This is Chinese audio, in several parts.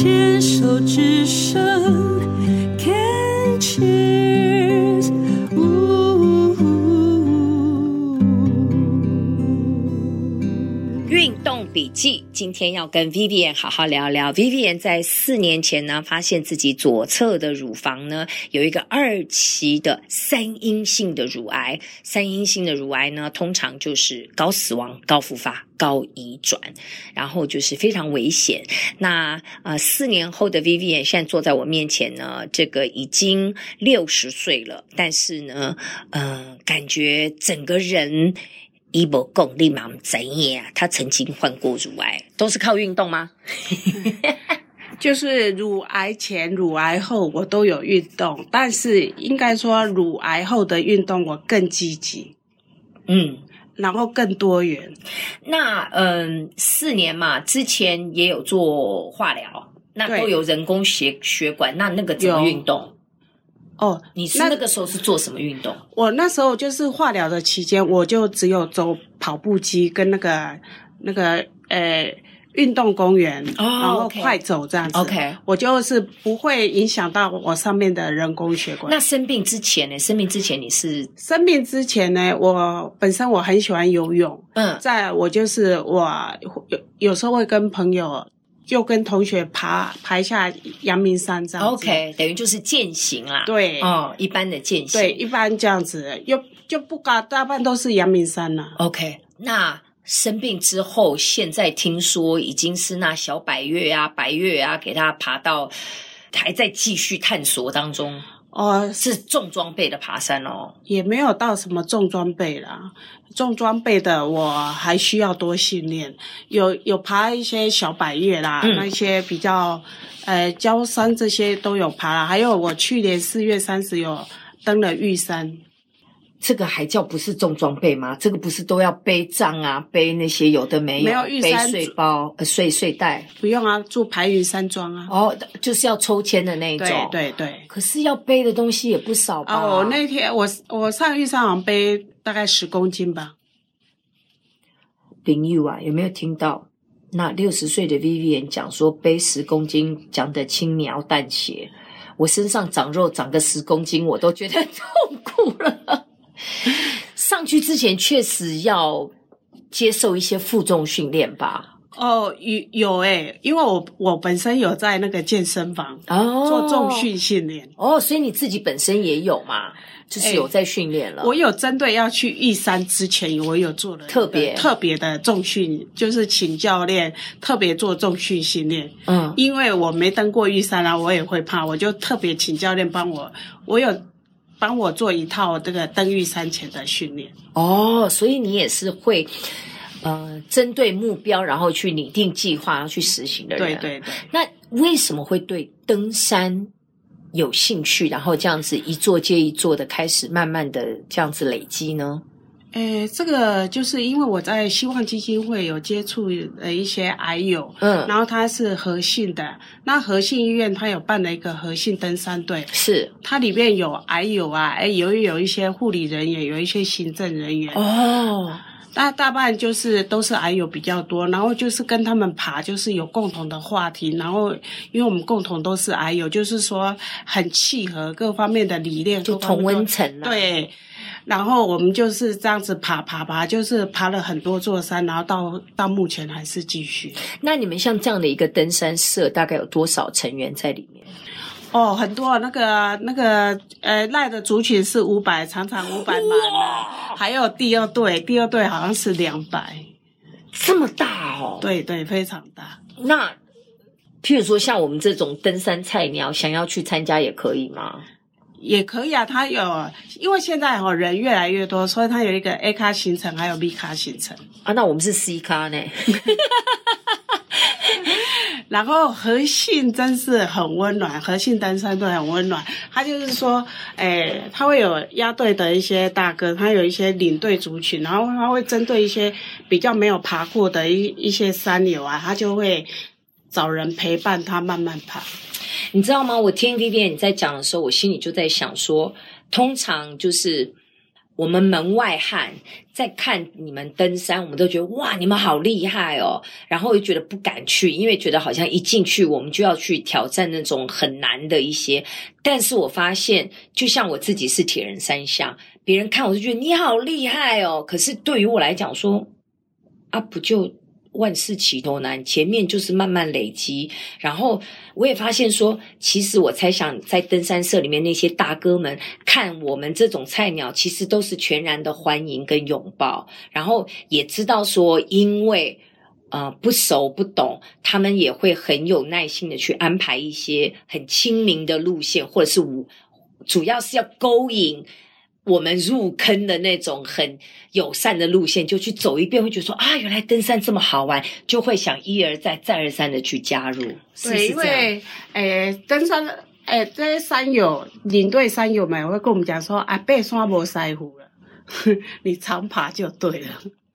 牵手之声。笔记，今天要跟 Vivian 好好聊聊。Vivian 在四年前呢，发现自己左侧的乳房呢有一个二期的三阴性的乳癌。三阴性的乳癌呢，通常就是高死亡、高复发。高移转，然后就是非常危险。那呃，四年后的 Vivian 现在坐在我面前呢，这个已经六十岁了，但是呢，嗯、感觉整个人一波共立马怎样？他曾经患过乳癌，都是靠运动吗？就是乳癌前、乳癌后我都有运动，但是应该说乳癌后的运动我更积极。嗯。然后更多元。那嗯，四年嘛，之前也有做化疗，那都有人工血血管，那那个怎么运动？哦，你是那个时候是做什么运动？我那时候就是化疗的期间，我就只有走跑步机跟那个那个呃。运动公园，oh, 然后快走这样子。OK，我就是不会影响到我上面的人工血管。那生病之前呢？生病之前你是？生病之前呢？我本身我很喜欢游泳。嗯，在我就是我有有时候会跟朋友，就跟同学爬爬一下阳明山这样子。OK，等于就是践行啦。对，哦，一般的践行。对，一般这样子，又就不高，大半都是阳明山啦。OK，那。生病之后，现在听说已经是那小百月啊、百月啊，给他爬到，还在继续探索当中。哦，是重装备的爬山哦，也没有到什么重装备啦。重装备的我还需要多训练，有有爬一些小百叶啦，嗯、那些比较呃焦山这些都有爬啦。还有我去年四月三十有登了玉山。这个还叫不是重装备吗？这个不是都要背帐啊，背那些有的没有，没有玉山背睡包、呃睡睡袋，不用啊，住排云山庄啊。哦，就是要抽签的那一种。对对对。可是要背的东西也不少吧？哦，那天我我上玉山好像背大概十公斤吧。林玉啊，有没有听到那六十岁的 Vivian 讲说背十公斤讲的轻描淡写？我身上长肉长个十公斤，我都觉得 痛苦了。上去之前确实要接受一些负重训练吧？哦，有有诶、欸，因为我我本身有在那个健身房哦做重训训练哦，所以你自己本身也有嘛，就是有在训练了。欸、我有针对要去玉山之前，我有做了特别特别的重训，就是请教练特别做重训训练。嗯，因为我没登过玉山啊，我也会怕，我就特别请教练帮我，我有。帮我做一套这个登玉山前的训练哦，所以你也是会呃针对目标，然后去拟定计划，要去实行的人。对对对。那为什么会对登山有兴趣，然后这样子一座接一座的开始，慢慢的这样子累积呢？诶，这个就是因为我在希望基金会有接触了一些癌友，嗯，然后他是和信的，那和信医院他有办了一个和信登山队，是，它里面有癌友啊，诶有有一些护理人员，有一些行政人员，哦，那大半就是都是矮友比较多，然后就是跟他们爬，就是有共同的话题，然后因为我们共同都是矮友，就是说很契合各方面的理念，就同温层啊，对。然后我们就是这样子爬爬爬，就是爬了很多座山，然后到到目前还是继续。那你们像这样的一个登山社，大概有多少成员在里面？哦，很多，那个那个呃赖的族群是五百，常常五百满了。还有第二队，第二队好像是两百，这么大哦？对对，非常大。那譬如说像我们这种登山菜鸟，想要去参加也可以吗？也可以啊，他有，因为现在哦人越来越多，所以他有一个 A 咖行程，还有 B 咖行程啊。那我们是 C 咖呢？然后和信真是很温暖，和信登山队很温暖。他就是说，诶，他会有押队的一些大哥，他有一些领队族群，然后他会针对一些比较没有爬过的一一些山友啊，他就会找人陪伴他慢慢爬。你知道吗？我听李燕你在讲的时候，我心里就在想说，通常就是，我们门外汉在看你们登山，我们都觉得哇，你们好厉害哦，然后又觉得不敢去，因为觉得好像一进去我们就要去挑战那种很难的一些。但是我发现，就像我自己是铁人三项，别人看我就觉得你好厉害哦，可是对于我来讲说，啊不就。万事起头难，前面就是慢慢累积。然后我也发现说，其实我猜想，在登山社里面那些大哥们看我们这种菜鸟，其实都是全然的欢迎跟拥抱。然后也知道说，因为呃不熟不懂，他们也会很有耐心的去安排一些很亲民的路线，或者是我主要是要勾引。我们入坑的那种很友善的路线，就去走一遍，会觉得说啊，原来登山这么好玩，就会想一而再、再而三的去加入。对，因为诶，登山诶，这些山友领队山友们会跟我们讲说啊，爬山无师傅了，你常爬就对了。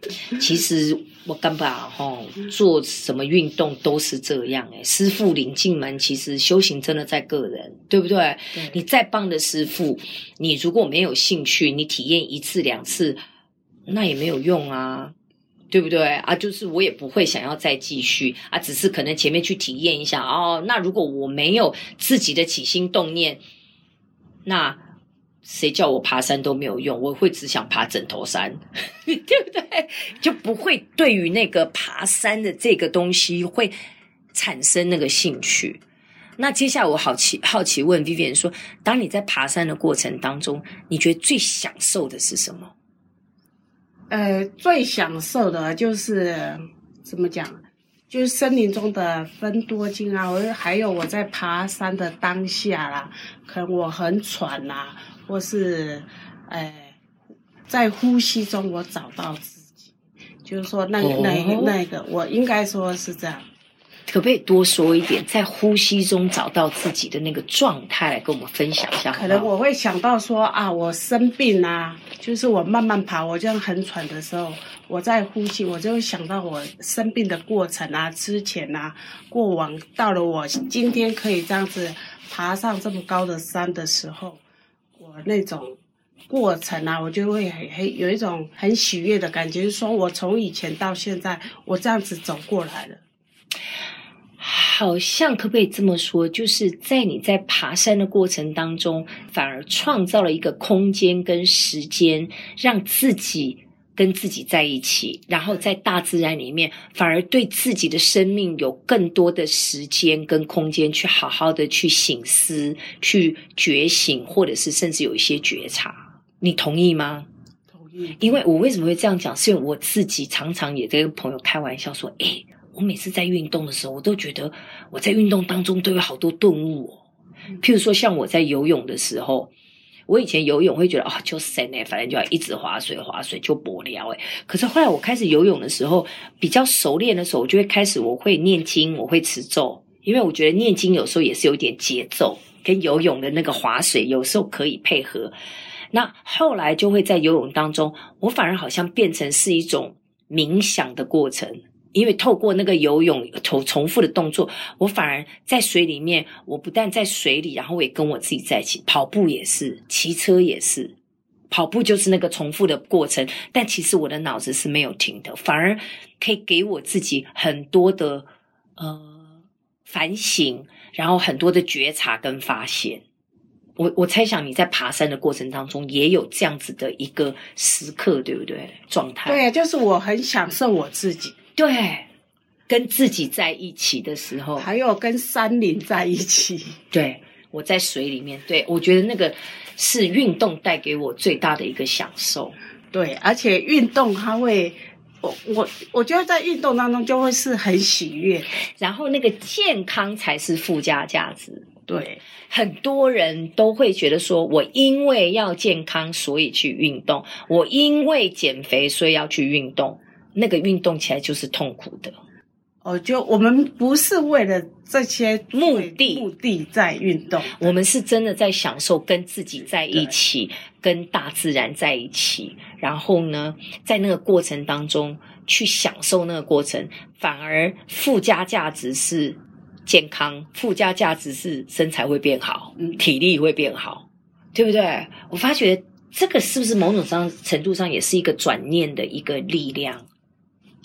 其实我根本哈做什么运动都是这样诶，师傅领进门，其实修行真的在个人，对不对？对。你再棒的师傅，你如果没有兴趣，你体验一次两次，那也没有用啊，对不对？啊，就是我也不会想要再继续啊，只是可能前面去体验一下哦。那如果我没有自己的起心动念，那。谁叫我爬山都没有用，我会只想爬枕头山，对不对？就不会对于那个爬山的这个东西会产生那个兴趣。那接下来我好奇好奇问 Vivian 说，当你在爬山的过程当中，你觉得最享受的是什么？呃，最享受的就是怎么讲？就是森林中的芬多精啊，我还有我在爬山的当下啦，可能我很喘呐、啊。或是，哎，在呼吸中我找到自己，就是说那个、哦、那个、那个，我应该说是这样。可不可以多说一点，在呼吸中找到自己的那个状态，来跟我们分享一下好好？可能我会想到说啊，我生病啊，就是我慢慢爬，我这样很喘的时候，我在呼吸，我就会想到我生病的过程啊，之前啊，过往到了我今天可以这样子爬上这么高的山的时候。那种过程啊，我就会很很有一种很喜悦的感觉，说我从以前到现在，我这样子走过来了。好像可不可以这么说，就是在你在爬山的过程当中，反而创造了一个空间跟时间，让自己。跟自己在一起，然后在大自然里面，反而对自己的生命有更多的时间跟空间，去好好的去醒思、去觉醒，或者是甚至有一些觉察。你同意吗？同意。因为我为什么会这样讲？是因为我自己常常也在跟朋友开玩笑说：“诶，我每次在运动的时候，我都觉得我在运动当中都有好多顿悟哦。譬如说，像我在游泳的时候。”我以前游泳会觉得啊、哦，就神哎，反正就要一直划水划水就不聊哎。可是后来我开始游泳的时候，比较熟练的时候，我就会开始我会念经，我会持咒，因为我觉得念经有时候也是有点节奏，跟游泳的那个划水有时候可以配合。那后来就会在游泳当中，我反而好像变成是一种冥想的过程。因为透过那个游泳重重复的动作，我反而在水里面，我不但在水里，然后我也跟我自己在一起。跑步也是，骑车也是，跑步就是那个重复的过程，但其实我的脑子是没有停的，反而可以给我自己很多的呃反省，然后很多的觉察跟发现。我我猜想你在爬山的过程当中也有这样子的一个时刻，对不对？状态。对，就是我很享受我自己。对，跟自己在一起的时候，还有跟山林在一起。对，我在水里面，对，我觉得那个是运动带给我最大的一个享受。对，而且运动它会，我我我觉得在运动当中就会是很喜悦，然后那个健康才是附加价值。对，很多人都会觉得说，我因为要健康，所以去运动；我因为减肥，所以要去运动。那个运动起来就是痛苦的，哦，就我们不是为了这些目的目的在运动，我们是真的在享受跟自己在一起，跟大自然在一起，然后呢，在那个过程当中去享受那个过程，反而附加价值是健康，附加价值是身材会变好，嗯，体力会变好，对不对？我发觉。这个是不是某种上程度上也是一个转念的一个力量？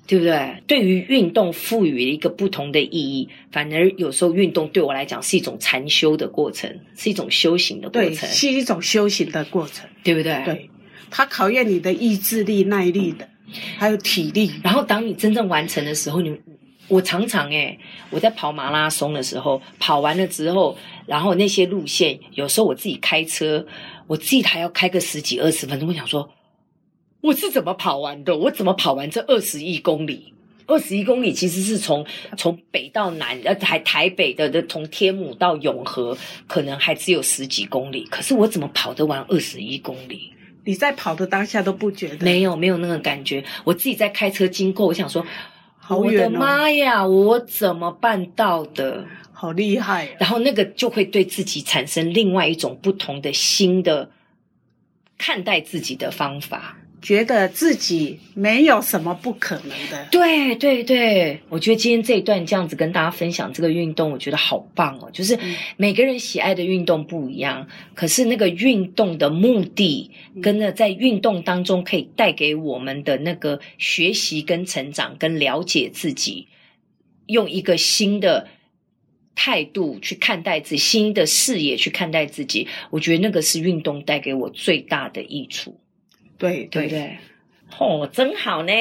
对不对？对于运动赋予了一个不同的意义，反而有时候运动对我来讲是一种禅修的过程，是一种修行的过程，是一种修行的过程，对不对？对，它考验你的意志力、耐力的，还有体力。然后当你真正完成的时候，你我常常诶，我在跑马拉松的时候，跑完了之后，然后那些路线，有时候我自己开车，我自己还要开个十几二十分钟，我想说。我是怎么跑完的？我怎么跑完这二十一公里？二十一公里其实是从从北到南，呃，台台北的的从天母到永和，可能还只有十几公里。可是我怎么跑得完二十一公里？你在跑的当下都不觉得？没有，没有那个感觉。我自己在开车经过，我想说，好远哦，我的妈呀，我怎么办到的？好厉害啊！然后那个就会对自己产生另外一种不同的新的看待自己的方法。觉得自己没有什么不可能的。对对对，我觉得今天这一段这样子跟大家分享这个运动，我觉得好棒哦。就是每个人喜爱的运动不一样，可是那个运动的目的，跟那在运动当中可以带给我们的那个学习跟成长，跟了解自己，用一个新的态度去看待自己，新的视野去看待自己，我觉得那个是运动带给我最大的益处。对对对，哦，真好呢！